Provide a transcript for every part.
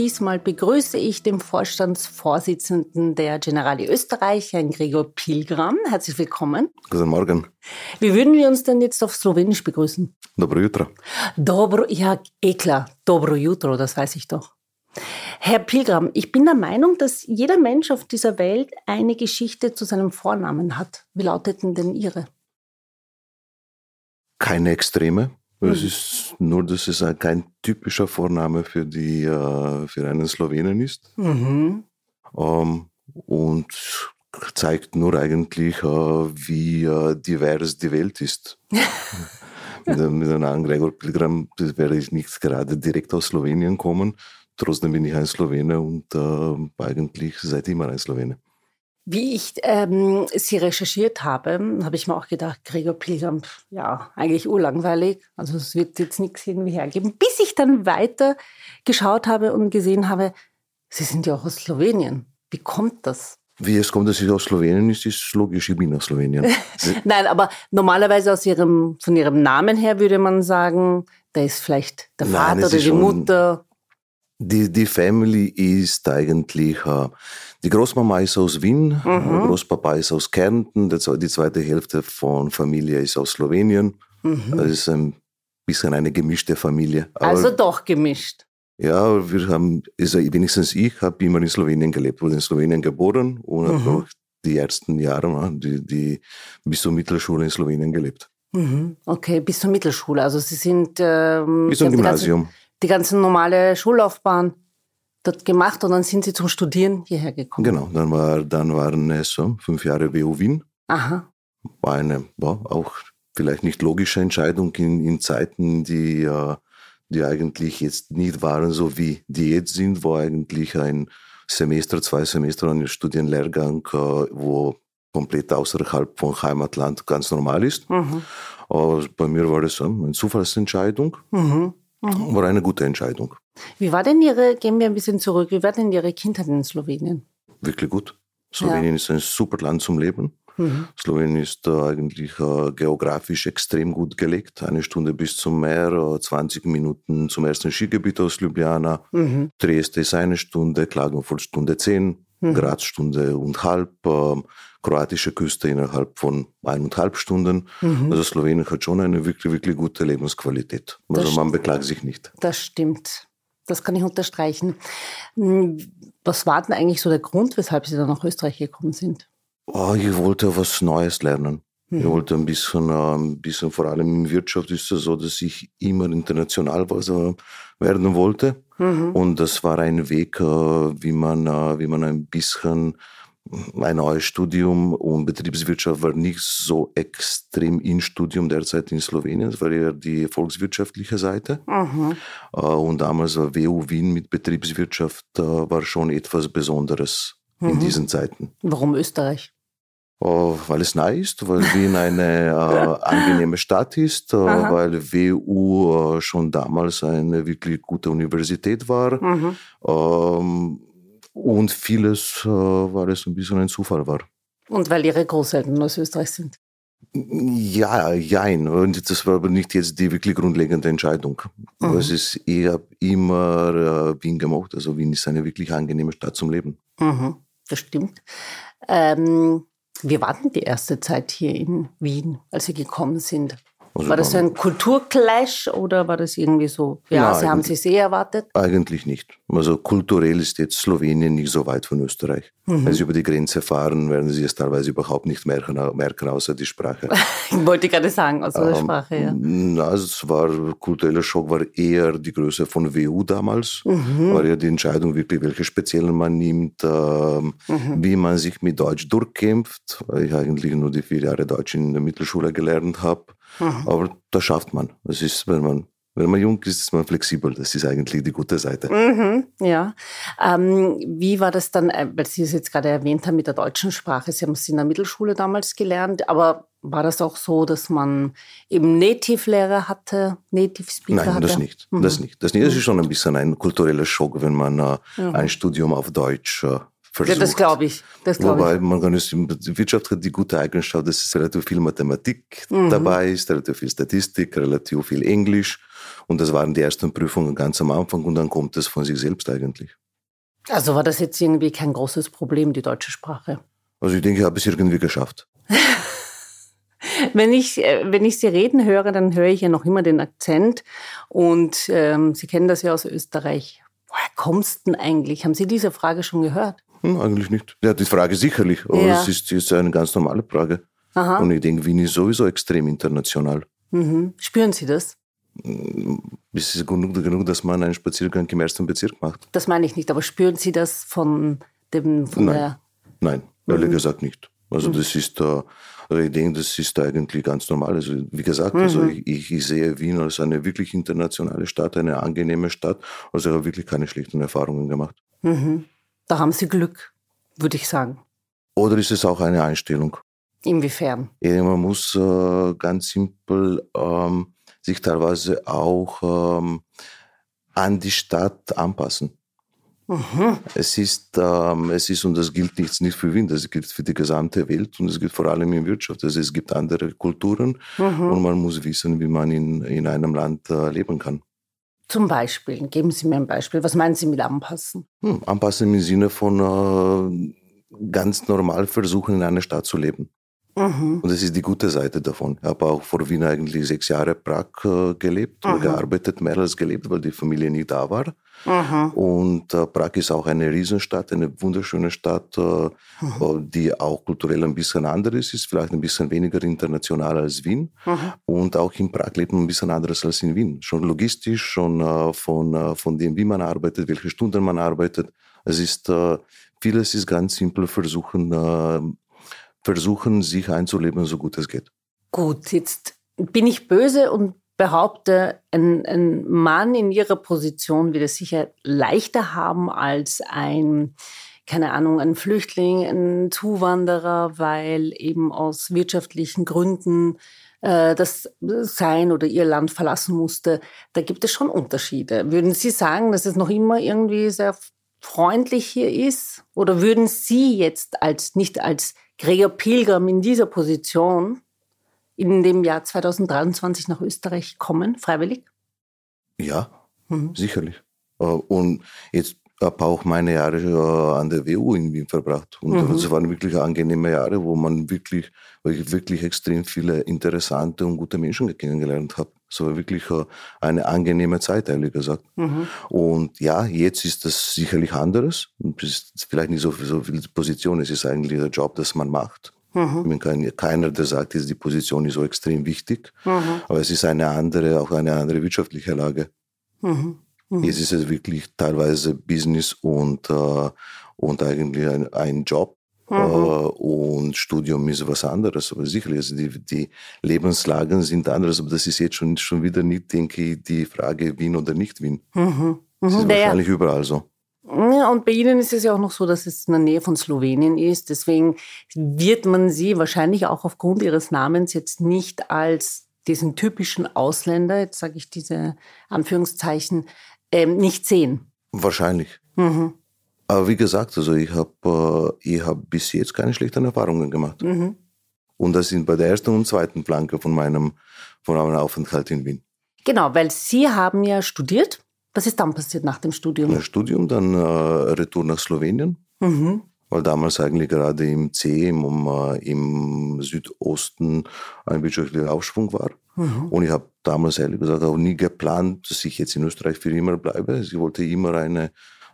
Diesmal begrüße ich den Vorstandsvorsitzenden der Generali Österreich, Herrn Gregor Pilgram. Herzlich willkommen. Guten Morgen. Wie würden wir uns denn jetzt auf Slowenisch begrüßen? Dobro jutro. Dobro, ja, eh klar. Dobro jutro, das weiß ich doch. Herr Pilgram, ich bin der Meinung, dass jeder Mensch auf dieser Welt eine Geschichte zu seinem Vornamen hat. Wie lautet denn Ihre? Keine Extreme. Es mhm. ist nur, dass es kein typischer Vorname für, die, äh, für einen Slowenen ist. Mhm. Ähm, und zeigt nur eigentlich, uh, wie uh, divers die Welt ist. mit, mit einem Namen Gregor Pilgram werde ich nicht gerade direkt aus Slowenien kommen. Trotzdem bin ich ein Slowene und eigentlich seit immer ein Slowene. Wie ich ähm, sie recherchiert habe, habe ich mir auch gedacht, Gregor Pilgram, ja, eigentlich urlangweilig. Also es wird jetzt nichts irgendwie hergeben. Bis ich dann weiter geschaut habe und gesehen habe, Sie sind ja auch aus Slowenien. Wie kommt das? Wie es kommt, dass ich aus Slowenien ist, ist logisch, ich bin aus Slowenien. Nein, aber normalerweise aus ihrem, von ihrem Namen her würde man sagen, da ist vielleicht der Vater Nein, oder die Mutter. Die, die Family ist eigentlich, uh, die Großmama ist aus Wien, mhm. Großpapa ist aus Kärnten, die zweite Hälfte von Familie ist aus Slowenien. Mhm. Das ist ein bisschen eine gemischte Familie. Aber, also doch gemischt. Ja, wir haben, also wenigstens ich habe immer in Slowenien gelebt, wurde in Slowenien geboren und mhm. habe auch die ersten Jahre, die, die bis zur Mittelschule in Slowenien gelebt. Mhm. Okay, bis zur Mittelschule. Also Sie sind ähm, bis zum Gymnasium. Die, ganze normale Schullaufbahn dort gemacht und dann sind Sie zum Studieren hierher gekommen. Genau, dann, war, dann waren es so fünf Jahre WU Wien. Aha. War eine war auch vielleicht nicht logische Entscheidung in, in Zeiten, die, äh, die eigentlich jetzt nicht waren so wie die jetzt sind, wo eigentlich ein Semester, zwei Semester ein Studienlehrgang, äh, wo komplett außerhalb von Heimatland ganz normal ist. Mhm. Aber bei mir war das eine Zufallsentscheidung. Mhm. Mhm. War eine gute Entscheidung. Wie war denn Ihre, gehen wir ein bisschen zurück, wie war denn Ihre Kindheit in Slowenien? Wirklich gut. Slowenien ja. ist ein super Land zum Leben. Mhm. Slowenien ist äh, eigentlich äh, geografisch extrem gut gelegt. Eine Stunde bis zum Meer, äh, 20 Minuten zum ersten Skigebiet aus Ljubljana. Mhm. Trieste ist eine Stunde, Klagenfurt Stunde 10, mhm. Graz Stunde und halb. Ähm, kroatische Küste innerhalb von eineinhalb Stunden. Mhm. Also Slowenien hat schon eine wirklich, wirklich gute Lebensqualität. Also das man beklagt sich nicht. Das stimmt. Das kann ich unterstreichen. Hm, was war denn eigentlich so der Grund, weshalb Sie dann nach Österreich gekommen sind? Oh, ich wollte was Neues lernen. Mhm. Ich wollte ein bisschen, äh, ein bisschen, vor allem in Wirtschaft ist es so, dass ich immer international werden wollte. Mhm. Und das war ein Weg, äh, wie man, äh, wie man ein bisschen ein neues Studium und Betriebswirtschaft war nicht so extrem in Studium derzeit in Slowenien. Es war eher die volkswirtschaftliche Seite. Mhm. Äh, und damals war WU Wien mit Betriebswirtschaft war schon etwas Besonderes mhm. in diesen Zeiten. Warum Österreich? Uh, weil es nah ist, weil Wien eine uh, angenehme Stadt ist, uh, weil WU schon damals eine wirklich gute Universität war. Mhm. Ähm, und vieles, äh, weil es ein bisschen ein Zufall war. Und weil Ihre Großeltern aus Österreich sind? Ja, jein. Und das war aber nicht jetzt die wirklich grundlegende Entscheidung. Mhm. Es ist eher immer äh, Wien gemacht. Also Wien ist eine wirklich angenehme Stadt zum Leben. Mhm, das stimmt. Ähm, wie war denn die erste Zeit hier in Wien, als Sie gekommen sind? Also war das so ein Kulturclash oder war das irgendwie so, ja, Nein, Sie haben es sehr erwartet? Eigentlich nicht. Also kulturell ist jetzt Slowenien nicht so weit von Österreich. Mhm. Wenn Sie über die Grenze fahren, werden Sie es teilweise überhaupt nicht merken, merken außer die Sprache. ich wollte gerade sagen, außer ähm, der Sprache, ja. Na, also es war, kultureller Schock war eher die Größe von WU damals. Mhm. War ja die Entscheidung wirklich, welche speziellen man nimmt, ähm, mhm. wie man sich mit Deutsch durchkämpft, weil ich eigentlich nur die vier Jahre Deutsch in der Mittelschule gelernt habe. Mhm. Aber das schafft man. Das ist, wenn man wenn man jung ist, ist man flexibel. Das ist eigentlich die gute Seite. Mhm, ja. Ähm, wie war das dann, äh, weil Sie es jetzt gerade erwähnt haben mit der deutschen Sprache? Sie haben es in der Mittelschule damals gelernt, aber war das auch so, dass man eben Native-Lehrer hatte, Native-Speaker hatte? Nein, das nicht. Mhm. Das nicht. Das nicht. Das ist schon ein bisschen ein kultureller Schock, wenn man äh, mhm. ein Studium auf Deutsch äh, versucht. Ja, das glaube ich. Das glaub Wobei ich. man kann es, die Wirtschaft hat die gute Eigenschaft, dass es relativ viel Mathematik mhm. dabei ist, relativ viel Statistik, relativ viel Englisch. Und das waren die ersten Prüfungen ganz am Anfang und dann kommt es von sich selbst eigentlich. Also war das jetzt irgendwie kein großes Problem, die deutsche Sprache? Also ich denke, ich habe es irgendwie geschafft. wenn ich, äh, wenn ich Sie reden höre, dann höre ich ja noch immer den Akzent. Und ähm, Sie kennen das ja aus Österreich. Woher kommst du denn eigentlich? Haben Sie diese Frage schon gehört? Hm, eigentlich nicht. Ja, die Frage sicherlich, aber ja. es ist, ist eine ganz normale Frage. Aha. Und ich denke, Wien ist sowieso extrem international. Mhm. Spüren Sie das? Hm, es ist genug, genug, dass man einen Spaziergang im ersten Bezirk macht. Das meine ich nicht, aber spüren Sie das von dem von Nein, der Nein ehrlich mhm. gesagt nicht. Also mhm. das ist da, also ich denke, das ist eigentlich ganz normal. Also wie gesagt, also mhm. also ich, ich, sehe Wien als eine wirklich internationale Stadt, eine angenehme Stadt. Also ich habe wirklich keine schlechten Erfahrungen gemacht. Da haben Sie Glück, würde ich sagen. Oder ist es auch eine Einstellung? Inwiefern? Man muss äh, ganz simpel ähm, sich teilweise auch ähm, an die Stadt anpassen. Mhm. Es ist, ähm, es ist, und das gilt nicht, nicht für Wien, das gilt für die gesamte Welt und es gilt vor allem in Wirtschaft. Also es gibt andere Kulturen mhm. und man muss wissen, wie man in, in einem Land äh, leben kann. Zum Beispiel, geben Sie mir ein Beispiel. Was meinen Sie mit anpassen? Hm, anpassen im Sinne von äh, ganz normal versuchen, in einer Stadt zu leben. Mhm. Und das ist die gute Seite davon. Ich habe auch vor Wien eigentlich sechs Jahre Prag äh, gelebt, mhm. gearbeitet, mehr als gelebt, weil die Familie nie da war. Mhm. Und äh, Prag ist auch eine Riesenstadt, eine wunderschöne Stadt, äh, mhm. Äh, die auch kulturell ein bisschen anderes ist, vielleicht ein bisschen weniger international als Wien. Mhm. Und auch in Prag lebt man ein bisschen anderes als in Wien. Schon logistisch, schon äh, von, äh, von dem, wie man arbeitet, welche Stunden man arbeitet. Es ist, vieles ist ganz simpel, versuchen, versuchen, sich einzuleben, so gut es geht. Gut, jetzt bin ich böse und behaupte, ein, ein Mann in ihrer Position wird es sicher leichter haben als ein, keine Ahnung, ein Flüchtling, ein Zuwanderer, weil eben aus wirtschaftlichen Gründen äh, das sein oder ihr Land verlassen musste. Da gibt es schon Unterschiede. Würden Sie sagen, dass es noch immer irgendwie sehr freundlich hier ist? Oder würden Sie jetzt als nicht als Gregor Pilgrim in dieser Position in dem Jahr 2023 nach Österreich kommen, freiwillig? Ja, mhm. sicherlich. Äh, und jetzt habe auch meine Jahre äh, an der WU in Wien verbracht. Und mhm. das waren wirklich angenehme Jahre, wo man wirklich, wo ich wirklich extrem viele interessante und gute Menschen kennengelernt habe. Es war wirklich eine angenehme Zeit, ehrlich gesagt. Mhm. Und ja, jetzt ist das sicherlich anderes. Es ist vielleicht nicht so, so viel Position, es ist eigentlich der Job, das man macht. Mhm. Ich bin kein, keiner, der sagt, die Position ist so extrem wichtig, mhm. aber es ist eine andere, auch eine andere wirtschaftliche Lage. Mhm. Mhm. Jetzt ist es wirklich teilweise Business und, äh, und eigentlich ein, ein Job. Mhm. Äh, und Studium ist was anderes, aber sicherlich, also die, die Lebenslagen sind anders, aber das ist jetzt schon, schon wieder nicht, denke ich, die Frage Wien oder nicht Wien. Mhm. Das ist wahrscheinlich überall so. Ja, und bei Ihnen ist es ja auch noch so, dass es in der Nähe von Slowenien ist. Deswegen wird man Sie wahrscheinlich auch aufgrund Ihres Namens jetzt nicht als diesen typischen Ausländer, jetzt sage ich diese Anführungszeichen, ähm, nicht sehen. Wahrscheinlich. Mhm. Aber wie gesagt, also ich habe äh, hab bis jetzt keine schlechten Erfahrungen gemacht. Mhm. Und das sind bei der ersten und zweiten Planke von meinem, von meinem Aufenthalt in Wien. Genau, weil Sie haben ja studiert was ist dann passiert nach dem Studium? Nach Studium, dann äh, Retour nach Slowenien. Mhm. weil damals eigentlich gerade im C, im, äh, im Südosten ein wirtschaftlicher Aufschwung war. Mhm. Und ich habe damals ehrlich gesagt auch nie geplant, dass ich jetzt in Österreich für immer bleibe. Ich wollte immer eine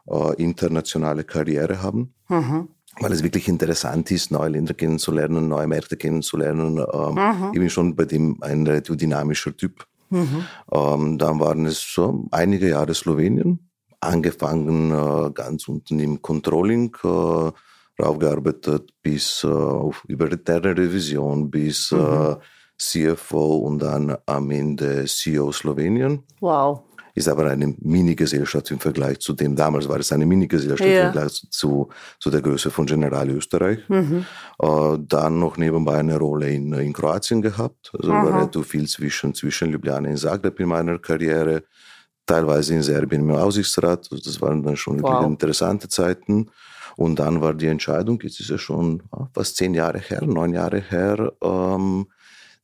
äh, internationale Karriere haben. Mhm weil es wirklich interessant ist, neue Länder kennenzulernen, neue Märkte kennenzulernen. Ähm, mhm. Ich bin schon bei dem ein relativ dynamischer Typ. Mhm. Ähm, dann waren es so einige Jahre Slowenien, angefangen äh, ganz unten im Controlling, äh, raufgearbeitet bis äh, auf über interne Revision, bis mhm. äh, CFO und dann am Ende CEO Slowenien. Wow. Ist aber eine Mini-Gesellschaft im Vergleich zu dem, damals war es eine Mini-Gesellschaft ja. im Vergleich zu, zu der Größe von General Österreich. Mhm. Äh, dann noch nebenbei eine Rolle in, in Kroatien gehabt. Also Aha. war nicht viel zwischen, zwischen Ljubljana und Zagreb in meiner Karriere teilweise in Serbien im Aussichtsrat. Also das waren dann schon wow. interessante Zeiten. Und dann war die Entscheidung, jetzt ist es schon fast zehn Jahre her, neun Jahre her, ähm,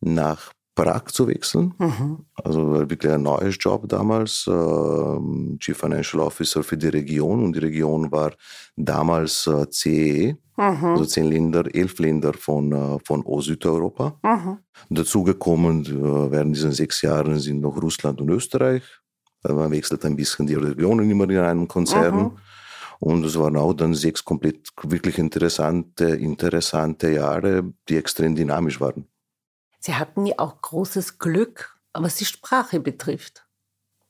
nach Prag zu wechseln. Mhm. Also wirklich ein neues Job damals, äh, Chief Financial Officer für die Region. Und die Region war damals äh, CEE, mhm. also zehn Länder, elf Länder von, äh, von Südeuropa. Mhm. Dazugekommen äh, während diesen sechs Jahren sind noch Russland und Österreich. Man wechselt ein bisschen die Regionen immer in einem Konzern. Mhm. Und es waren auch dann sechs komplett wirklich interessante, interessante Jahre, die extrem dynamisch waren. Sie hatten ja auch großes Glück, was die Sprache betrifft.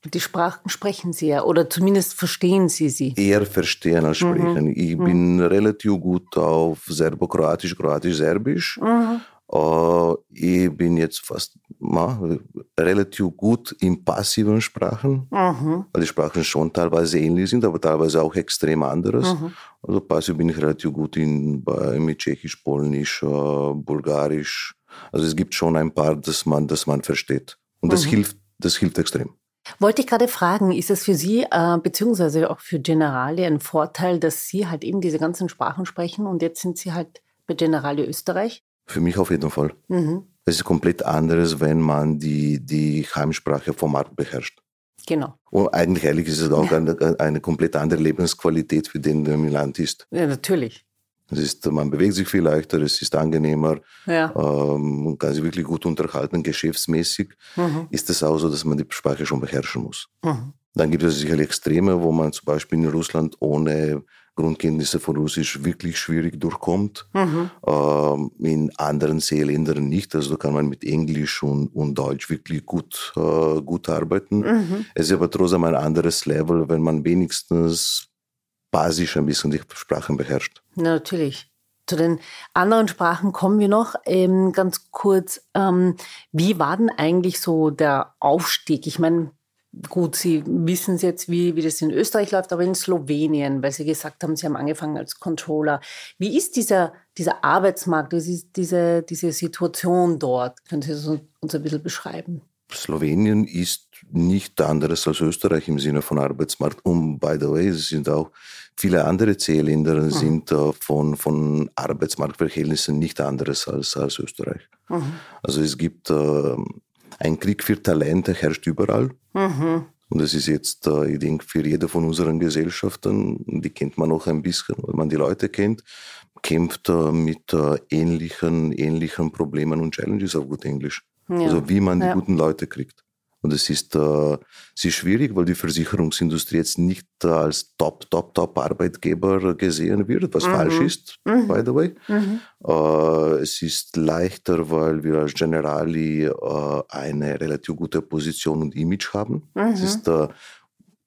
Die Sprachen sprechen Sie ja, oder zumindest verstehen Sie sie. Eher verstehen als mhm. sprechen. Mhm. Ich bin mhm. relativ gut auf Serbo-Kroatisch, Kroatisch-Serbisch. Mhm. Uh, ich bin jetzt fast na, relativ gut in passiven Sprachen, mhm. weil die Sprachen schon teilweise ähnlich sind, aber teilweise auch extrem anderes. Mhm. Also passiv bin ich relativ gut in, bei, mit Tschechisch, Polnisch, uh, Bulgarisch. Also es gibt schon ein paar, das man, das man versteht. Und das mhm. hilft, das hilft extrem. Wollte ich gerade fragen, ist es für Sie äh, beziehungsweise auch für Generale ein Vorteil, dass Sie halt eben diese ganzen Sprachen sprechen und jetzt sind Sie halt bei Generale Österreich? Für mich auf jeden Fall. Mhm. Es ist komplett anderes, wenn man die, die Heimsprache vom Markt beherrscht. Genau. Und eigentlich ehrlich ist es auch ja. eine, eine komplett andere Lebensqualität, für den im Land ist. Ja, natürlich. Es ist, man bewegt sich viel leichter, es ist angenehmer, ja. ähm, man kann sich wirklich gut unterhalten, geschäftsmäßig mhm. ist es auch so, dass man die Sprache schon beherrschen muss. Mhm. Dann gibt es sicherlich Extreme, wo man zum Beispiel in Russland ohne Grundkenntnisse von Russisch wirklich schwierig durchkommt. Mhm. Ähm, in anderen Seeländern nicht. Also da kann man mit Englisch und, und Deutsch wirklich gut, äh, gut arbeiten. Mhm. Es ist aber trotzdem ein anderes Level, wenn man wenigstens basisch ein bisschen die Sprachen beherrscht. natürlich. Zu den anderen Sprachen kommen wir noch. Ähm, ganz kurz, ähm, wie war denn eigentlich so der Aufstieg? Ich meine, gut, Sie wissen jetzt, wie, wie das in Österreich läuft, aber in Slowenien, weil Sie gesagt haben, Sie haben angefangen als Controller. Wie ist dieser, dieser Arbeitsmarkt, wie ist diese, diese Situation dort? Können Sie uns ein bisschen beschreiben? Slowenien ist nicht anderes als Österreich im Sinne von Arbeitsmarkt. Und by the way, es sind auch viele andere C-Länder mhm. sind äh, von, von Arbeitsmarktverhältnissen nicht anderes als, als Österreich. Mhm. Also es gibt äh, ein Krieg für Talente herrscht überall. Mhm. Und das ist jetzt, äh, ich denke, für jede von unseren Gesellschaften, die kennt man auch ein bisschen, weil man die Leute kennt, kämpft äh, mit äh, ähnlichen, ähnlichen Problemen und Challenges auf gut Englisch. Ja. Also wie man die ja. guten Leute kriegt. Und es ist, äh, es ist schwierig, weil die Versicherungsindustrie jetzt nicht als Top, Top, Top Arbeitgeber gesehen wird, was mhm. falsch ist, mhm. by the way. Mhm. Äh, es ist leichter, weil wir als Generali äh, eine relativ gute Position und Image haben. Es mhm. ist äh,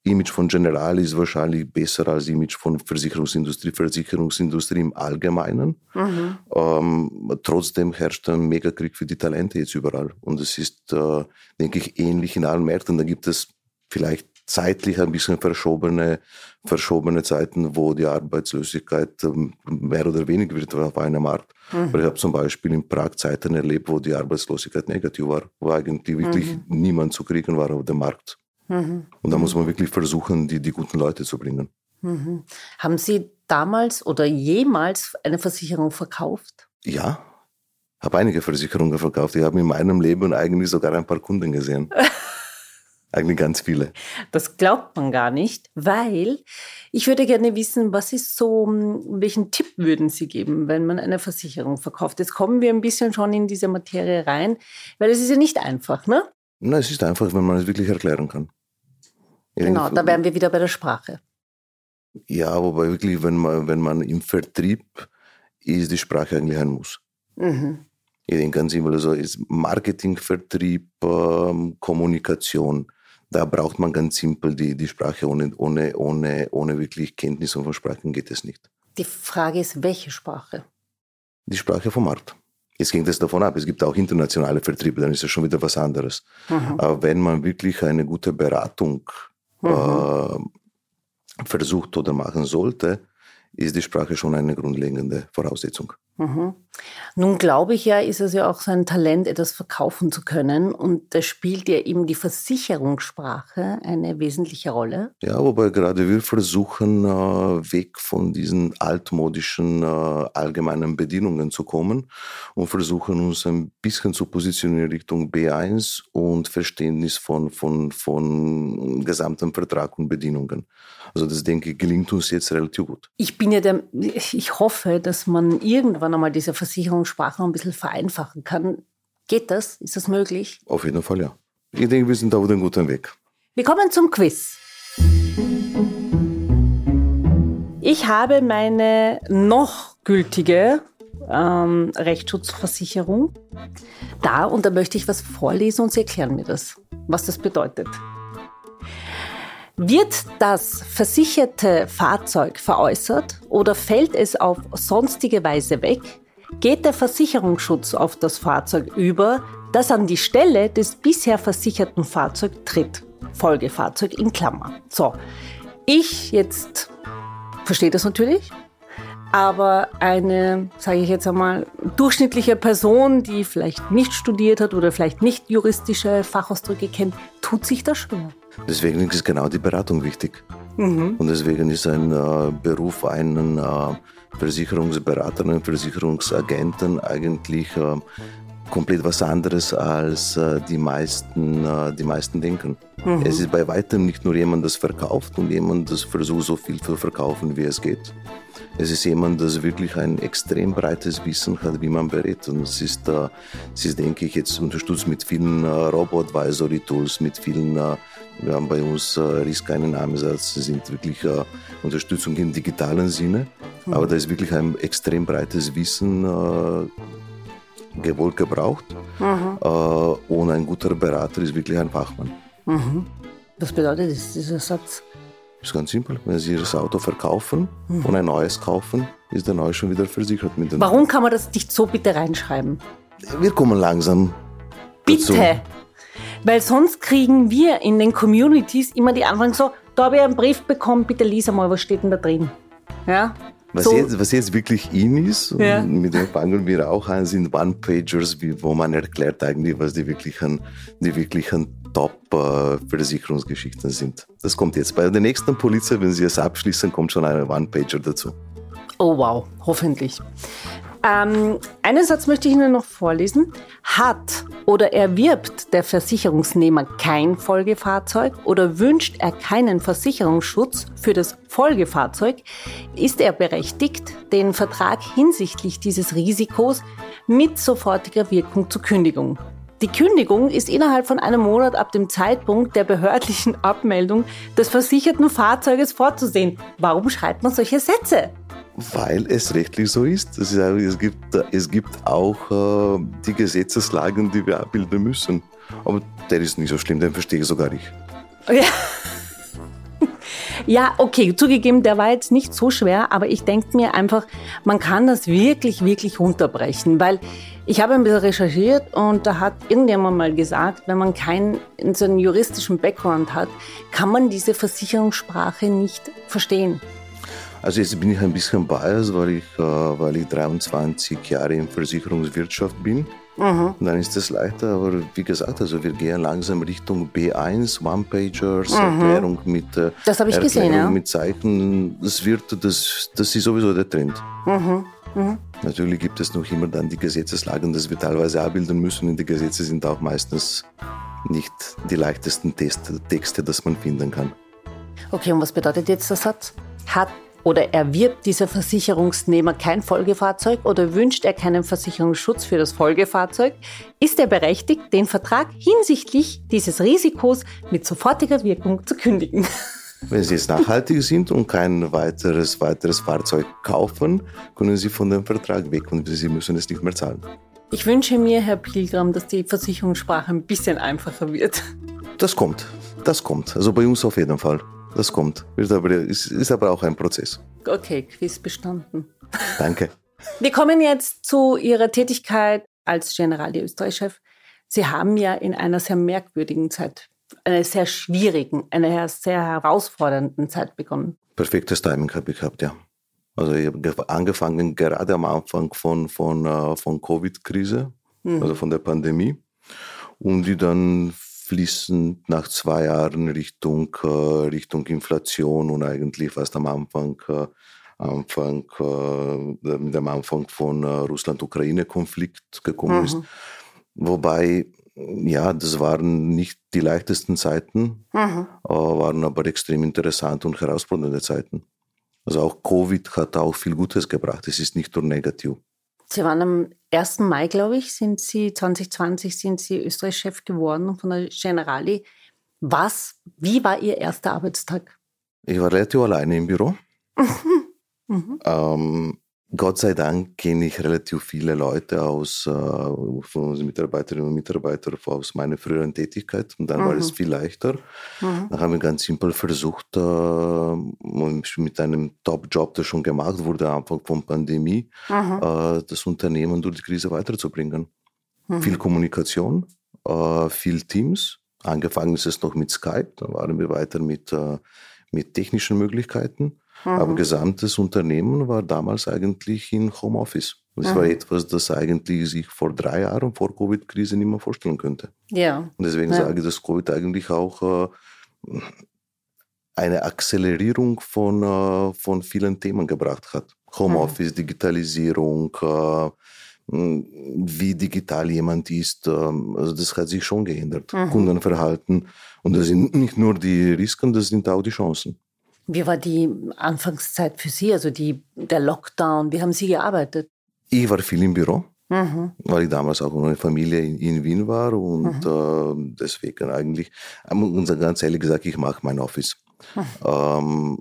Image von General ist wahrscheinlich besser als Image von Versicherungsindustrie, Versicherungsindustrie im Allgemeinen. Mhm. Ähm, trotzdem herrscht ein Megakrieg für die Talente jetzt überall. Und es ist, äh, denke ich, ähnlich in allen Märkten. Da gibt es vielleicht zeitlich ein bisschen verschobene, verschobene Zeiten, wo die Arbeitslosigkeit ähm, mehr oder weniger wird auf einem Markt. Mhm. ich habe zum Beispiel in Prag Zeiten erlebt, wo die Arbeitslosigkeit negativ war, wo eigentlich wirklich mhm. niemand zu kriegen war auf dem Markt. Mhm. Und da muss man wirklich versuchen, die, die guten Leute zu bringen. Mhm. Haben Sie damals oder jemals eine Versicherung verkauft? Ja, habe einige Versicherungen verkauft. Ich habe in meinem Leben eigentlich sogar ein paar Kunden gesehen. Eigentlich ganz viele. Das glaubt man gar nicht, weil ich würde gerne wissen, was ist so, welchen Tipp würden Sie geben, wenn man eine Versicherung verkauft? Jetzt kommen wir ein bisschen schon in diese Materie rein, weil es ist ja nicht einfach, ne? Na, es ist einfach, wenn man es wirklich erklären kann. Genau, da wären wir wieder bei der Sprache. Ja, wobei wirklich, wenn man, wenn man im Vertrieb ist, die Sprache eigentlich ein Muss. Mhm. Ich denke ganz simpel, also ist Marketing, Vertrieb, ähm, Kommunikation. Da braucht man ganz simpel die, die Sprache. Ohne, ohne, ohne, ohne wirklich Kenntnisse von Sprachen geht es nicht. Die Frage ist, welche Sprache? Die Sprache vom Markt. Jetzt ging das davon ab. Es gibt auch internationale Vertriebe, dann ist das schon wieder was anderes. Mhm. Aber wenn man wirklich eine gute Beratung mhm. äh, versucht oder machen sollte, ist die Sprache schon eine grundlegende Voraussetzung. Mhm. Nun glaube ich ja, ist es ja auch sein Talent, etwas verkaufen zu können. Und da spielt ja eben die Versicherungssprache eine wesentliche Rolle. Ja, wobei gerade wir versuchen, äh, weg von diesen altmodischen äh, allgemeinen Bedienungen zu kommen und versuchen uns ein bisschen zu positionieren Richtung B1 und Verständnis von, von, von gesamten Vertrag und Bedienungen. Also das denke ich, gelingt uns jetzt relativ gut. Ich bin ja der, ich hoffe, dass man irgendwann einmal diese Versicherungssprache noch ein bisschen vereinfachen kann. Geht das? Ist das möglich? Auf jeden Fall ja. Ich denke, wir sind da auf einem guten Weg. Wir kommen zum Quiz. Ich habe meine noch gültige ähm, Rechtsschutzversicherung da und da möchte ich was vorlesen und Sie erklären mir das, was das bedeutet. Wird das versicherte Fahrzeug veräußert oder fällt es auf sonstige Weise weg, geht der Versicherungsschutz auf das Fahrzeug über, das an die Stelle des bisher versicherten Fahrzeugs tritt. Folgefahrzeug in Klammer. So, ich jetzt verstehe das natürlich, aber eine, sage ich jetzt einmal, durchschnittliche Person, die vielleicht nicht studiert hat oder vielleicht nicht juristische Fachausdrücke kennt, tut sich das schwer. Deswegen ist genau die Beratung wichtig. Mhm. Und deswegen ist ein äh, Beruf einen äh, Versicherungsberater, einen Versicherungsagenten eigentlich äh, komplett was anderes, als äh, die, meisten, äh, die meisten denken. Mhm. Es ist bei weitem nicht nur jemand, das verkauft und jemand, das versucht, so viel zu verkaufen, wie es geht. Es ist jemand, das wirklich ein extrem breites Wissen hat, wie man berät. Und es ist, äh, es ist denke ich, jetzt unterstützt mit vielen äh, Robo-Advisory-Tools, mit vielen, wir haben bei uns äh, Risk einen Namenssatz, sie sind wirklich äh, Unterstützung im digitalen Sinne. Mhm. Aber da ist wirklich ein extrem breites Wissen äh, gewollt gebraucht. Mhm. Äh, und ein guter Berater ist wirklich ein Fachmann. Mhm. Was bedeutet das, dieser Satz? ist ganz simpel. Wenn Sie das Auto verkaufen mhm. und ein neues kaufen, ist der neue schon wieder versichert mit dem. Warum kann man das nicht so bitte reinschreiben? Wir kommen langsam. Bitte! Dazu. Weil sonst kriegen wir in den Communities immer die Anfragen so, da habe ich einen Brief bekommen, bitte lies einmal, was steht denn da drin? Ja? Was, so. jetzt, was jetzt wirklich in ist, ja. mit dem fangen wir auch an, sind One-Pagers, wo man erklärt eigentlich, was die wirklichen, die wirklichen Top-Versicherungsgeschichten sind. Das kommt jetzt. Bei der nächsten Polizei, wenn Sie es abschließen, kommt schon eine One-Pager dazu. Oh wow, hoffentlich. Ähm, einen Satz möchte ich Ihnen noch vorlesen. Hat oder erwirbt der Versicherungsnehmer kein Folgefahrzeug oder wünscht er keinen Versicherungsschutz für das Folgefahrzeug, ist er berechtigt, den Vertrag hinsichtlich dieses Risikos mit sofortiger Wirkung zur Kündigung die Kündigung ist innerhalb von einem Monat ab dem Zeitpunkt der behördlichen Abmeldung des versicherten Fahrzeuges vorzusehen. Warum schreibt man solche Sätze? Weil es rechtlich so ist. es, gibt, es gibt auch äh, die Gesetzeslagen, die wir abbilden müssen. Aber der ist nicht so schlimm, den verstehe ich sogar ich. Ja. Ja, okay, zugegeben, der war jetzt nicht so schwer, aber ich denke mir einfach, man kann das wirklich, wirklich runterbrechen, weil ich habe ein bisschen recherchiert und da hat irgendjemand mal gesagt, wenn man keinen so einen juristischen Background hat, kann man diese Versicherungssprache nicht verstehen. Also jetzt bin ich ein bisschen biased, weil ich, äh, weil ich 23 Jahre in Versicherungswirtschaft bin. Mhm. Dann ist das leichter, aber wie gesagt, also wir gehen langsam Richtung B1, One-Pagers, mhm. Erklärung mit äh, das ich Erklärung gesehen, ja. mit Zeichen. Das wird, das, das ist sowieso der Trend. Mhm. Mhm. Natürlich gibt es noch immer dann die Gesetzeslagen, dass wir teilweise abbilden müssen und die Gesetze sind auch meistens nicht die leichtesten Texte, das man finden kann. Okay, und was bedeutet jetzt der Satz? Hat oder erwirbt dieser Versicherungsnehmer kein Folgefahrzeug oder wünscht er keinen Versicherungsschutz für das Folgefahrzeug, ist er berechtigt, den Vertrag hinsichtlich dieses Risikos mit sofortiger Wirkung zu kündigen. Wenn Sie jetzt nachhaltig sind und kein weiteres, weiteres Fahrzeug kaufen, können Sie von dem Vertrag weg und Sie müssen es nicht mehr zahlen. Ich wünsche mir, Herr Pilgram, dass die Versicherungssprache ein bisschen einfacher wird. Das kommt, das kommt. Also bei uns auf jeden Fall. Das kommt. Ist aber, ist, ist aber auch ein Prozess. Okay, Quiz bestanden. Danke. Wir kommen jetzt zu Ihrer Tätigkeit als General Österreich-Chef. Sie haben ja in einer sehr merkwürdigen Zeit, einer sehr schwierigen, einer sehr herausfordernden Zeit begonnen. Perfektes Timing habe ich gehabt, ja. Also ich habe angefangen gerade am Anfang von, von, äh, von Covid-Krise, mhm. also von der Pandemie, und die dann fließend nach zwei Jahren Richtung, äh, Richtung Inflation und eigentlich fast am Anfang, äh, Anfang äh, mit dem Anfang von äh, Russland-Ukraine-Konflikt gekommen mhm. ist. Wobei, ja, das waren nicht die leichtesten Zeiten, mhm. Äh, waren aber extrem interessante und herausfordernde Zeiten. Also auch Covid hat auch viel Gutes gebracht. Es ist nicht nur negativ. Sie waren am 1. Mai, glaube ich, sind Sie 2020 sind Sie Österreich-Chef geworden von der Generali. Was, wie war Ihr erster Arbeitstag? Ich war relativ alleine im Büro. mhm. ähm, Gott sei Dank kenne ich relativ viele Leute aus, äh, von unseren Mitarbeiterinnen und Mitarbeitern aus meiner früheren Tätigkeit und dann mhm. war es mhm. viel leichter. Mhm. Dann haben wir ganz simpel versucht, äh, mit einem Top-Job, der schon gemacht wurde am Anfang von Pandemie, mhm. äh, das Unternehmen durch die Krise weiterzubringen. Mhm. Viel Kommunikation, äh, viel Teams. Angefangen ist es noch mit Skype, dann waren wir weiter mit, äh, mit technischen Möglichkeiten. Mhm. Aber gesamtes Unternehmen war damals eigentlich in Homeoffice. Das mhm. war etwas, das eigentlich sich vor drei Jahren vor Covid-Krise nicht mehr vorstellen könnte. Ja. Und deswegen ja. sage ich, dass Covid eigentlich auch äh, eine Akzelerierung von, äh, von vielen Themen gebracht hat. Homeoffice, mhm. Digitalisierung, äh, wie digital jemand ist. Ähm, also das hat sich schon geändert. Mhm. Kundenverhalten. Und das sind nicht nur die Risiken, das sind auch die Chancen. Wie war die Anfangszeit für Sie, also die, der Lockdown? Wie haben Sie gearbeitet? Ich war viel im Büro, mhm. weil ich damals auch eine Familie in, in Wien war und mhm. äh, deswegen eigentlich, und ganz ehrlich gesagt, ich mache mein Office. Mhm. Ähm,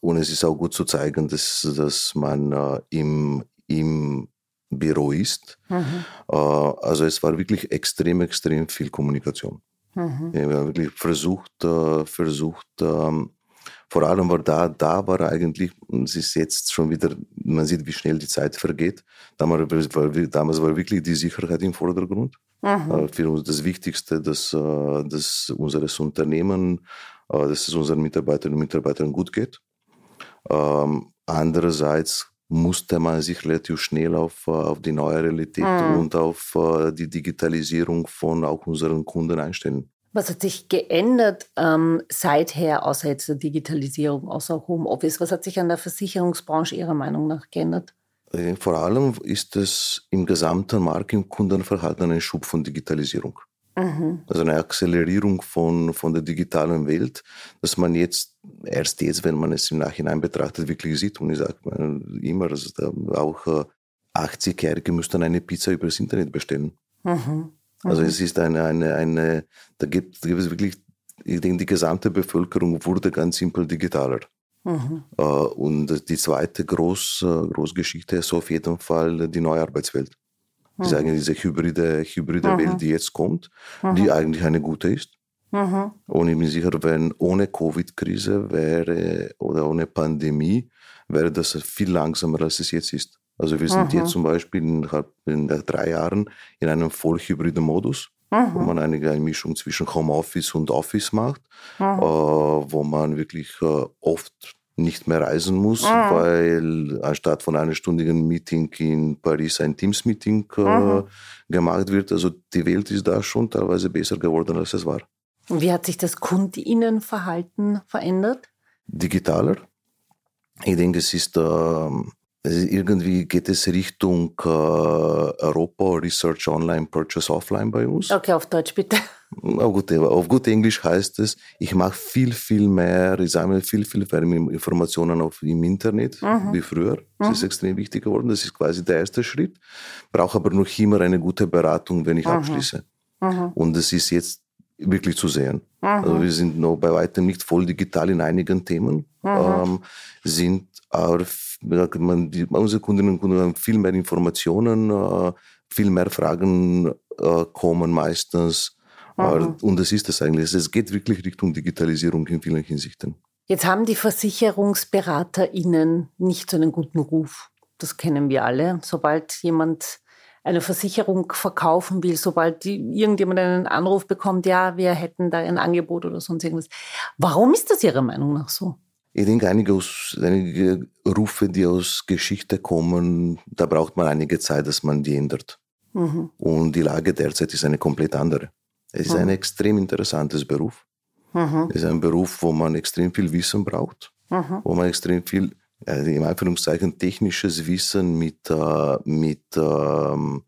und es ist auch gut zu zeigen, dass, dass man äh, im, im Büro ist. Mhm. Äh, also es war wirklich extrem, extrem viel Kommunikation. Mhm. Wir haben wirklich versucht, äh, versucht ähm, vor allem war da, da war eigentlich, es ist jetzt schon wieder, man sieht, wie schnell die Zeit vergeht. Damals war, damals war wirklich die Sicherheit im Vordergrund. Mhm. Äh, für uns das Wichtigste, dass, äh, dass unseres Unternehmen, äh, dass es unseren Mitarbeiterinnen und Mitarbeitern gut geht. Ähm, andererseits musste man sich relativ schnell auf, auf die neue Realität mhm. und auf die Digitalisierung von auch unseren Kunden einstellen. Was hat sich geändert ähm, seither, außer jetzt der Digitalisierung, außer Homeoffice? Was hat sich an der Versicherungsbranche Ihrer Meinung nach geändert? Äh, vor allem ist es im gesamten Markt- und Kundenverhalten ein Schub von Digitalisierung. Mhm. Also eine Akzelerierung von, von der digitalen Welt, dass man jetzt, erst jetzt, wenn man es im Nachhinein betrachtet, wirklich sieht. Und ich sage immer, dass auch 80-Jährige äh, müssten eine Pizza übers Internet bestellen. Mhm. Also mhm. es ist eine, eine, eine da, gibt, da gibt es wirklich, ich denke, die gesamte Bevölkerung wurde ganz simpel digitaler. Mhm. Äh, und die zweite Groß, äh, Großgeschichte ist auf jeden Fall die neue Arbeitswelt. Mhm. Das ist eigentlich diese hybride, hybride mhm. Welt, die jetzt kommt, die mhm. eigentlich eine gute ist. Mhm. Und ich bin sicher, wenn ohne Covid-Krise wäre oder ohne Pandemie, wäre das viel langsamer, als es jetzt ist. Also wir sind mhm. jetzt zum Beispiel in, in drei Jahren in einem vollhybriden Modus, mhm. wo man eine, eine Mischung zwischen Homeoffice und Office macht, mhm. äh, wo man wirklich äh, oft nicht mehr reisen muss, weil anstatt von einem stündigen Meeting in Paris ein Teams-Meeting äh, gemacht wird. Also die Welt ist da schon teilweise besser geworden, als es war. Und wie hat sich das Kundinnenverhalten verändert? Digitaler. Ich denke, es ist äh, also irgendwie geht es Richtung äh, Europa Research Online, Purchase Offline bei uns. Okay, auf Deutsch bitte. auf gut, auf gut Englisch heißt es, ich mache viel, viel mehr, ich sammle viel, viel mehr Informationen auf, im Internet mhm. wie früher. Das mhm. ist extrem wichtig geworden. Das ist quasi der erste Schritt. Brauche aber noch immer eine gute Beratung, wenn ich mhm. abschließe. Mhm. Und das ist jetzt wirklich zu sehen. Mhm. Also wir sind noch bei weitem nicht voll digital in einigen Themen, mhm. ähm, sind aber man, die, unsere Kundinnen und Kunden haben viel mehr Informationen, äh, viel mehr Fragen äh, kommen meistens. Mhm. Und das ist es eigentlich. Es geht wirklich Richtung Digitalisierung in vielen Hinsichten. Jetzt haben die VersicherungsberaterInnen nicht so einen guten Ruf. Das kennen wir alle. Sobald jemand eine Versicherung verkaufen will, sobald die, irgendjemand einen Anruf bekommt, ja, wir hätten da ein Angebot oder sonst irgendwas. Warum ist das Ihrer Meinung nach so? Ich denke, einige, aus, einige Rufe, die aus Geschichte kommen, da braucht man einige Zeit, dass man die ändert. Mhm. Und die Lage derzeit ist eine komplett andere. Es ist mhm. ein extrem interessantes Beruf. Mhm. Es ist ein Beruf, wo man extrem viel Wissen braucht, mhm. wo man extrem viel, also im Anführungszeichen, technisches Wissen mit, äh, mit ähm,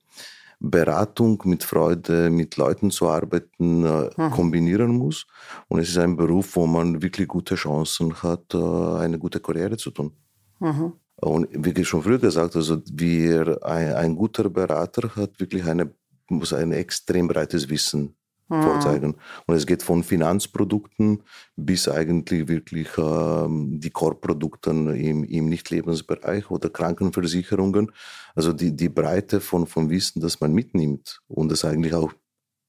Beratung, mit Freude, mit Leuten zu arbeiten, äh, mhm. kombinieren muss. Und es ist ein Beruf, wo man wirklich gute Chancen hat, äh, eine gute Karriere zu tun. Mhm. Und wie ich schon früher gesagt, also wir, ein, ein guter Berater hat wirklich eine, muss ein extrem breites Wissen mhm. vorzeigen. Und es geht von Finanzprodukten bis eigentlich wirklich ähm, die Core-Produkte im, im Nicht-Lebensbereich oder Krankenversicherungen. Also die, die Breite von, von Wissen, das man mitnimmt und das eigentlich auch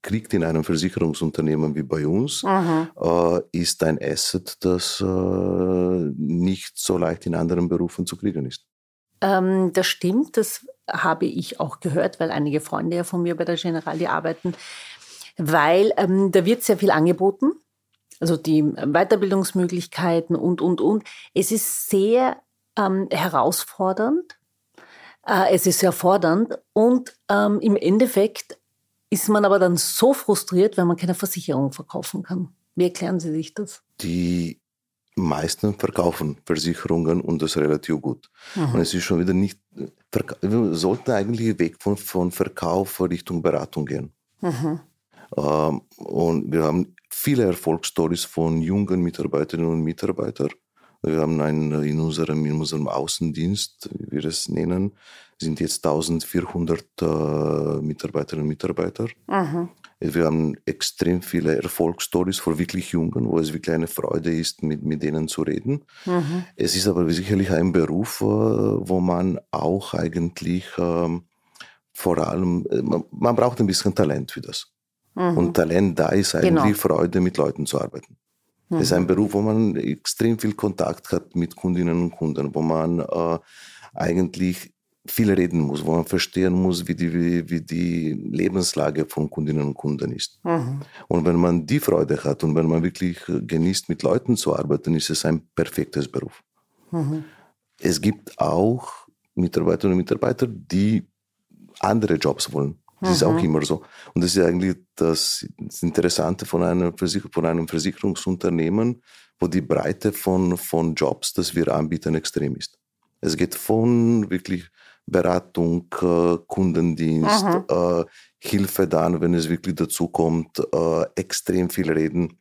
kriegt in einem Versicherungsunternehmen wie bei uns, mhm. äh, ist ein Asset, das äh, nicht so leicht in anderen Berufen zu kriegen ist. Ähm, das stimmt, das habe ich auch gehört, weil einige Freunde ja von mir bei der Generali arbeiten weil ähm, da wird sehr viel angeboten, also die Weiterbildungsmöglichkeiten und, und, und. Es ist sehr ähm, herausfordernd, äh, es ist sehr fordernd und ähm, im Endeffekt ist man aber dann so frustriert, wenn man keine Versicherung verkaufen kann. Wie erklären Sie sich das? Die meisten verkaufen Versicherungen und das relativ gut. Mhm. Und es ist schon wieder nicht, wir sollten eigentlich weg von, von Verkauf Richtung Beratung gehen. Mhm. Ähm, und wir haben viele Erfolgsstories von jungen Mitarbeiterinnen und Mitarbeitern. Wir haben einen, in, unserem, in unserem Außendienst, wie wir es nennen, sind jetzt 1400 äh, Mitarbeiterinnen und Mitarbeiter. Mhm. Wir haben extrem viele Erfolgsstories von wirklich Jungen, wo es wirklich eine Freude ist, mit, mit denen zu reden. Mhm. Es ist aber sicherlich ein Beruf, äh, wo man auch eigentlich ähm, vor allem, äh, man, man braucht ein bisschen Talent für das. Mhm. Und Talent da ist eigentlich genau. Freude, mit Leuten zu arbeiten. Mhm. ist ein Beruf, wo man extrem viel Kontakt hat mit Kundinnen und Kunden, wo man äh, eigentlich viel reden muss, wo man verstehen muss, wie die, wie, wie die Lebenslage von Kundinnen und Kunden ist. Mhm. Und wenn man die Freude hat und wenn man wirklich genießt, mit Leuten zu arbeiten, ist es ein perfektes Beruf. Mhm. Es gibt auch Mitarbeiterinnen und Mitarbeiter, die andere Jobs wollen. Das mhm. ist auch mhm. immer so. Und das ist eigentlich das, Interessante von einem, Versicher von einem Versicherungsunternehmen, wo die Breite von, von Jobs, das wir anbieten, extrem ist. Es geht von wirklich Beratung, äh, Kundendienst, mhm. äh, Hilfe dann, wenn es wirklich dazu kommt, äh, extrem viel reden,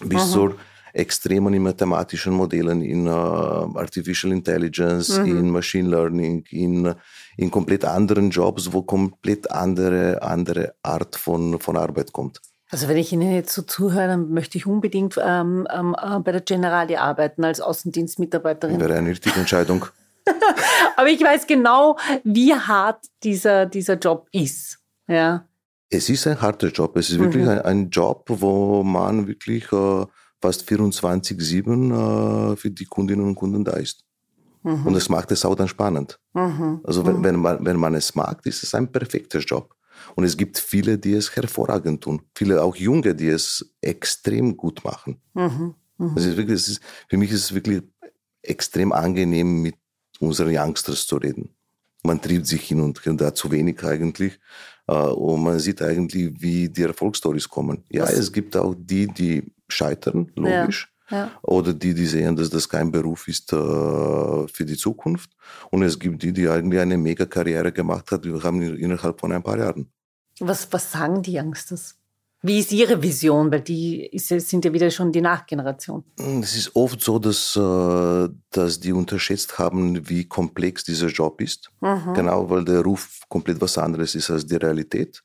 bis mhm. zur extremen in mathematischen Modellen, in uh, Artificial Intelligence, mhm. in Machine Learning, in, in komplett anderen Jobs, wo komplett andere, andere Art von, von Arbeit kommt. Also wenn ich Ihnen jetzt so zuhöre, dann möchte ich unbedingt ähm, ähm, äh, bei der Generali arbeiten als Außendienstmitarbeiterin. Wäre eine richtige Entscheidung. Aber ich weiß genau, wie hart dieser, dieser Job ist. Ja. Es ist ein harter Job. Es ist wirklich mhm. ein, ein, Job, wo man wirklich äh, fast 24-7 äh, für die Kundinnen und Kunden da ist. Mhm. Und das macht es auch dann spannend. Mhm. Also wenn, mhm. wenn, man, wenn man es mag, ist es ein perfekter Job. Und es gibt viele, die es hervorragend tun. Viele auch Junge, die es extrem gut machen. Mhm. Mhm. Also wirklich, ist, für mich ist es wirklich extrem angenehm, mit unseren Youngsters zu reden. Man trifft sich hin und da zu wenig eigentlich. Äh, und man sieht eigentlich, wie die Erfolgsstories kommen. Ja, Was? es gibt auch die, die scheitern, logisch. Ja, ja. Oder die, die sehen, dass das kein Beruf ist äh, für die Zukunft. Und es gibt die, die eigentlich eine Mega-Karriere gemacht hat, wir haben innerhalb von ein paar Jahren. Was, was sagen die Youngsters? Wie ist Ihre Vision? Weil die ist, sind ja wieder schon die Nachgeneration. Es ist oft so, dass, äh, dass die unterschätzt haben, wie komplex dieser Job ist. Mhm. Genau, weil der Ruf komplett was anderes ist als die Realität.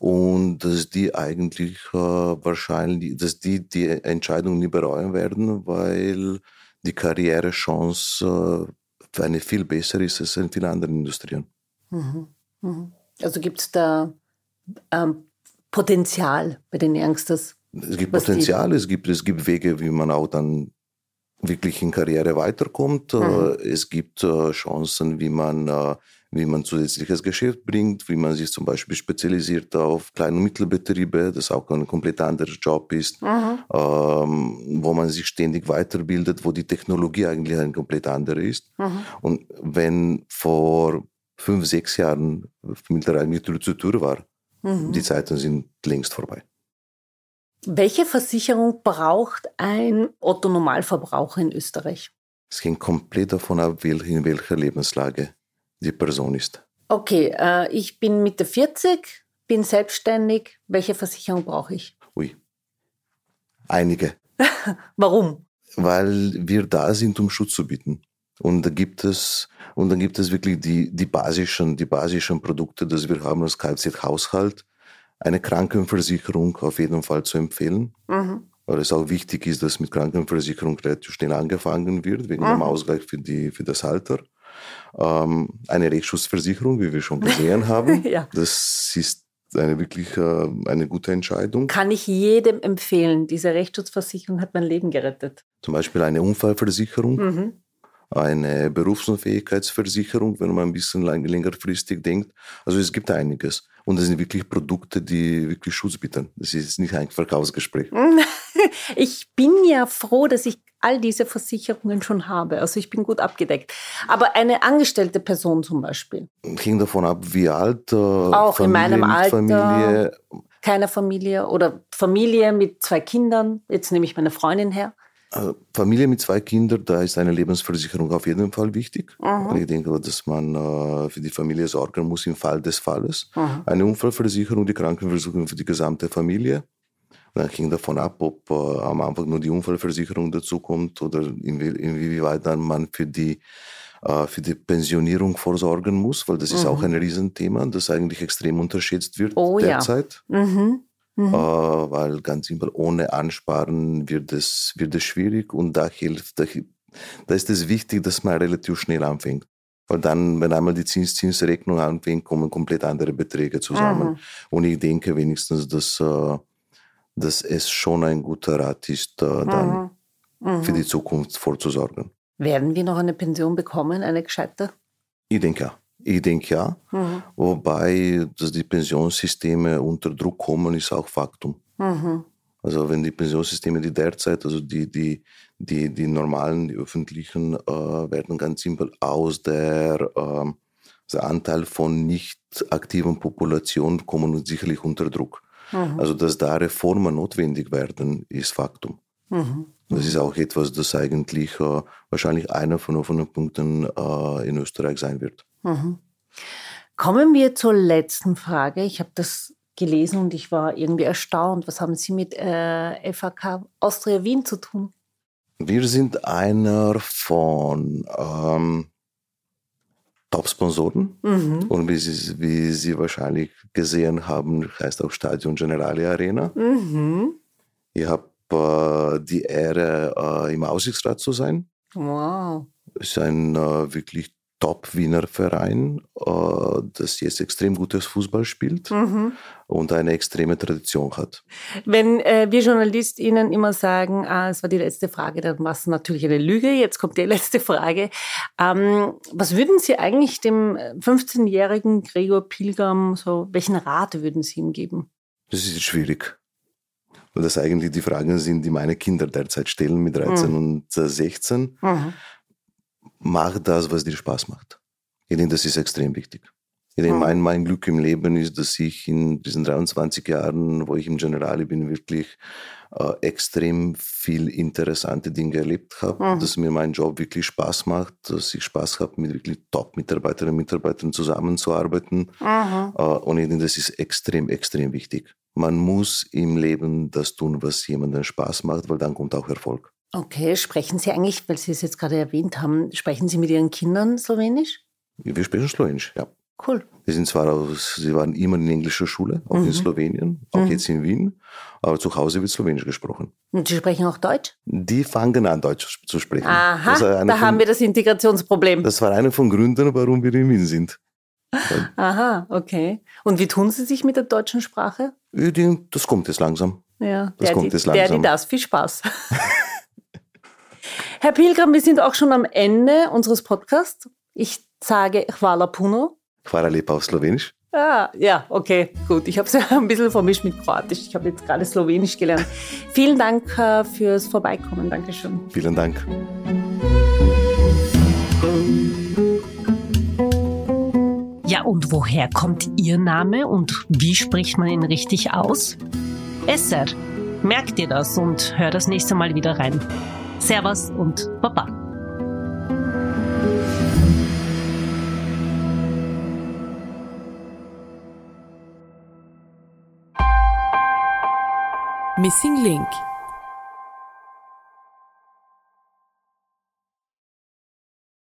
Und dass die eigentlich äh, wahrscheinlich, dass die die Entscheidung nie bereuen werden, weil die Karrierechance äh, für eine viel bessere ist als in vielen anderen Industrien. Mhm. Mhm. Also gibt es da ähm, Potenzial bei den Youngsters? Es gibt Potenzial, es gibt, es gibt Wege, wie man auch dann wirklich in Karriere weiterkommt. Mhm. Äh, es gibt äh, Chancen, wie man, äh, wie man zusätzliches Geschäft bringt, wie man sich zum Beispiel spezialisiert auf Klein- und Mittelbetriebe, das auch ein komplett anderer Job ist, mhm. ähm, wo man sich ständig weiterbildet, wo die Technologie eigentlich ein komplett andere ist. Mhm. Und wenn vor fünf, sechs Jahren Tür zu Tür war, Mhm. Die Zeiten sind längst vorbei. Welche Versicherung braucht ein Otto-Normalverbraucher in Österreich? Es hängt komplett davon ab, in welcher Lebenslage die Person ist. Okay, äh, ich bin Mitte 40, bin selbstständig. Welche Versicherung brauche ich? Ui, einige. Warum? Weil wir da sind, um Schutz zu bieten. Und da gibt es, und dann gibt es wirklich die, die basischen, die basischen Produkte, die wir haben als Kfz-Haushalt. Eine Krankenversicherung auf jeden Fall zu empfehlen. Mhm. Weil es auch wichtig ist, dass mit Krankenversicherung relativ schnell angefangen wird, wegen mhm. dem Ausgleich für, die, für das Alter. Ähm, eine Rechtsschutzversicherung, wie wir schon gesehen haben. ja. Das ist eine wirklich äh, eine gute Entscheidung. Kann ich jedem empfehlen. Diese Rechtsschutzversicherung hat mein Leben gerettet. Zum Beispiel eine Unfallversicherung. Mhm eine Berufsunfähigkeitsversicherung, wenn man ein bisschen lang, längerfristig denkt. Also es gibt einiges. Und das sind wirklich Produkte, die wirklich Schutz bieten. Das ist nicht ein Verkaufsgespräch. Ich bin ja froh, dass ich all diese Versicherungen schon habe. Also ich bin gut abgedeckt. Aber eine angestellte Person zum Beispiel. Hängt davon ab, wie alt. Äh, Auch Familie, in meinem Alter. Familie. Keine Familie oder Familie mit zwei Kindern. Jetzt nehme ich meine Freundin her. Also Familie mit zwei Kindern, da ist eine Lebensversicherung auf jeden Fall wichtig. Mhm. Ich denke, dass man äh, für die Familie sorgen muss im Fall des Falles. Mhm. Eine Unfallversicherung, die Krankenversicherung für die gesamte Familie. Dann hängt davon ab, ob äh, am Anfang nur die Unfallversicherung dazukommt oder inwieweit dann man für die, äh, für die Pensionierung vorsorgen muss, weil das mhm. ist auch ein Riesenthema, das eigentlich extrem unterschätzt wird oh, derzeit. Ja. Mhm. Mhm. Äh, weil ganz simpel, ohne Ansparen wird es, wird es schwierig und da hilft, da, da ist es wichtig, dass man relativ schnell anfängt. Weil dann, wenn einmal die Zinszinsrechnung anfängt, kommen komplett andere Beträge zusammen. Mhm. Und ich denke wenigstens, dass, äh, dass es schon ein guter Rat ist, äh, dann mhm. für die Zukunft vorzusorgen. Werden wir noch eine Pension bekommen, eine gescheite? Ich denke ja. Ich denke ja. Mhm. Wobei, dass die Pensionssysteme unter Druck kommen, ist auch Faktum. Mhm. Also wenn die Pensionssysteme, die derzeit, also die, die, die, die normalen, die öffentlichen, äh, werden ganz simpel aus der, äh, der Anteil von nicht aktiven Populationen kommen sicherlich unter Druck. Mhm. Also dass da Reformen notwendig werden, ist Faktum. Mhm. Das ist auch etwas, das eigentlich äh, wahrscheinlich einer von offenen Punkten äh, in Österreich sein wird. Mhm. Kommen wir zur letzten Frage. Ich habe das gelesen und ich war irgendwie erstaunt. Was haben Sie mit äh, FAK Austria Wien zu tun? Wir sind einer von ähm, Top-Sponsoren. Mhm. Und wie Sie, wie Sie wahrscheinlich gesehen haben, heißt auch Stadion Generale Arena. Mhm. Ich habe äh, die Ehre, äh, im Aussichtsrat zu sein. Wow. Es ist ein äh, wirklich Top-Wiener Verein, äh, das jetzt extrem gutes Fußball spielt mhm. und eine extreme Tradition hat. Wenn äh, wir JournalistInnen immer sagen, ah, es war die letzte Frage, dann war es natürlich eine Lüge. Jetzt kommt die letzte Frage. Ähm, was würden Sie eigentlich dem 15-jährigen Gregor Pilgam, so, welchen Rat würden Sie ihm geben? Das ist schwierig. Weil das eigentlich die Fragen sind, die meine Kinder derzeit stellen mit 13 mhm. und 16. Mhm mach das, was dir Spaß macht. Ich denke, das ist extrem wichtig. Ich denke, mein, mein Glück im Leben ist, dass ich in diesen 23 Jahren, wo ich im Generali bin, wirklich äh, extrem viel interessante Dinge erlebt habe, mhm. dass mir mein Job wirklich Spaß macht, dass ich Spaß habe, mit wirklich Top-Mitarbeiterinnen und Mitarbeitern zusammenzuarbeiten. Mhm. Äh, und ich denke, das ist extrem, extrem wichtig. man muss im Leben das tun, was jemandem Spaß macht, weil dann kommt auch Erfolg. Okay, sprechen Sie eigentlich, weil Sie es jetzt gerade erwähnt haben, sprechen Sie mit Ihren Kindern Slowenisch? Wir sprechen Slowenisch, ja. Cool. Die sind zwar aus, sie waren immer in englischer Schule, auch mhm. in Slowenien, auch mhm. jetzt in Wien, aber zu Hause wird Slowenisch gesprochen. Und Sie sprechen auch Deutsch? Die fangen an, Deutsch zu sprechen. Aha, da von, haben wir das Integrationsproblem. Das war einer von Gründen, warum wir in Wien sind. Aha, okay. Und wie tun Sie sich mit der deutschen Sprache? Das kommt jetzt langsam. Ja, das kommt die, jetzt langsam. Der, die das. Viel Spaß. Herr Pilgram, wir sind auch schon am Ende unseres Podcasts. Ich sage Hvala Puno. Hvala lepa auf Slowenisch. Ah, ja, okay, gut. Ich habe es ja ein bisschen vermischt mit Kroatisch. Ich habe jetzt gerade Slowenisch gelernt. Vielen Dank äh, fürs Vorbeikommen. Dankeschön. Vielen Dank. Ja, und woher kommt Ihr Name und wie spricht man ihn richtig aus? Esser. Merkt ihr das und hört das nächste Mal wieder rein. Servus und Baba. Missing Link